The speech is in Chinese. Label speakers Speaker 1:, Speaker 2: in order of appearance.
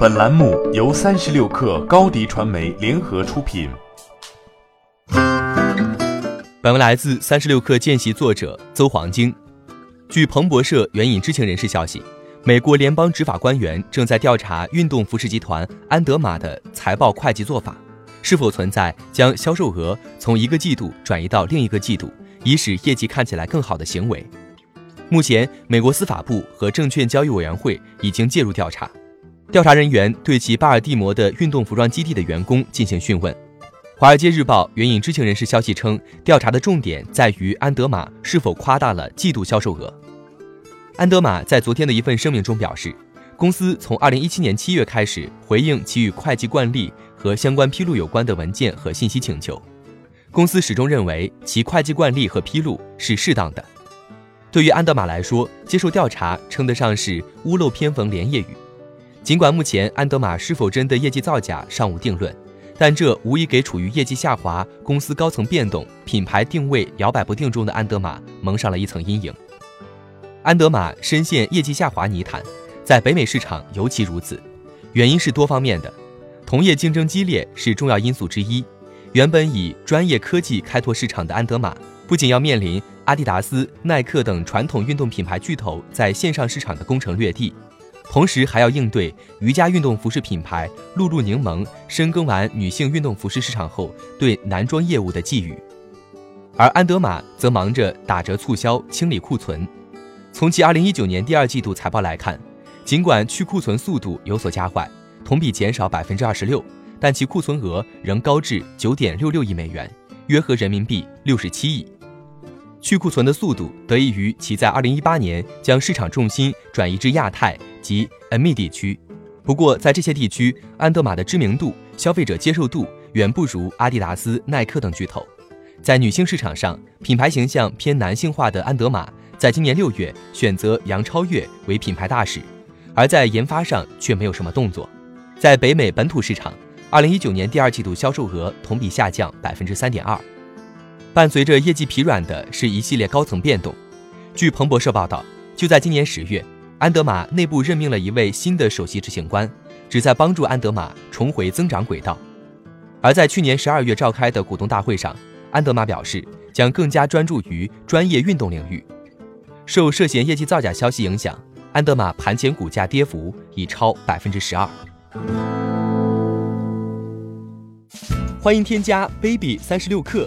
Speaker 1: 本栏目由三十六氪高低传媒联合出品。
Speaker 2: 本文来自三十六氪见习作者邹黄金。据彭博社援引知情人士消息，美国联邦执法官员正在调查运动服饰集团安德玛的财报会计做法，是否存在将销售额从一个季度转移到另一个季度，以使业绩看起来更好的行为。目前，美国司法部和证券交易委员会已经介入调查。调查人员对其巴尔的摩的运动服装基地的员工进行讯问。《华尔街日报》援引知情人士消息称，调查的重点在于安德玛是否夸大了季度销售额。安德玛在昨天的一份声明中表示，公司从2017年7月开始回应其与会计惯例和相关披露有关的文件和信息请求。公司始终认为其会计惯例和披露是适当的。对于安德玛来说，接受调查称得上是屋漏偏逢连夜雨。尽管目前安德玛是否真的业绩造假尚无定论，但这无疑给处于业绩下滑、公司高层变动、品牌定位摇摆不定中的安德玛蒙上了一层阴影。安德玛深陷业绩下滑泥潭，在北美市场尤其如此，原因是多方面的。同业竞争激烈是重要因素之一。原本以专业科技开拓市场的安德玛，不仅要面临阿迪达斯、耐克等传统运动品牌巨头在线上市场的攻城略地。同时还要应对瑜伽运动服饰品牌露露柠檬深耕完女性运动服饰市场后对男装业务的寄予，而安德玛则忙着打折促销、清理库存。从其2019年第二季度财报来看，尽管去库存速度有所加快，同比减少26%，但其库存额仍高至9.66亿美元，约合人民币67亿。去库存的速度得益于其在2018年将市场重心转移至亚太。及 EMEA 地区，不过在这些地区，安德玛的知名度、消费者接受度远不如阿迪达斯、耐克等巨头。在女性市场上，品牌形象偏男性化的安德玛，在今年六月选择杨超越为品牌大使，而在研发上却没有什么动作。在北美本土市场，二零一九年第二季度销售额同比下降百分之三点二，伴随着业绩疲软的是一系列高层变动。据彭博社报道，就在今年十月。安德玛内部任命了一位新的首席执行官，旨在帮助安德玛重回增长轨道。而在去年十二月召开的股东大会上，安德玛表示将更加专注于专业运动领域。受涉嫌业绩造假消息影响，安德玛盘前股价跌幅已超百分之十二。欢迎添加 baby 三十六克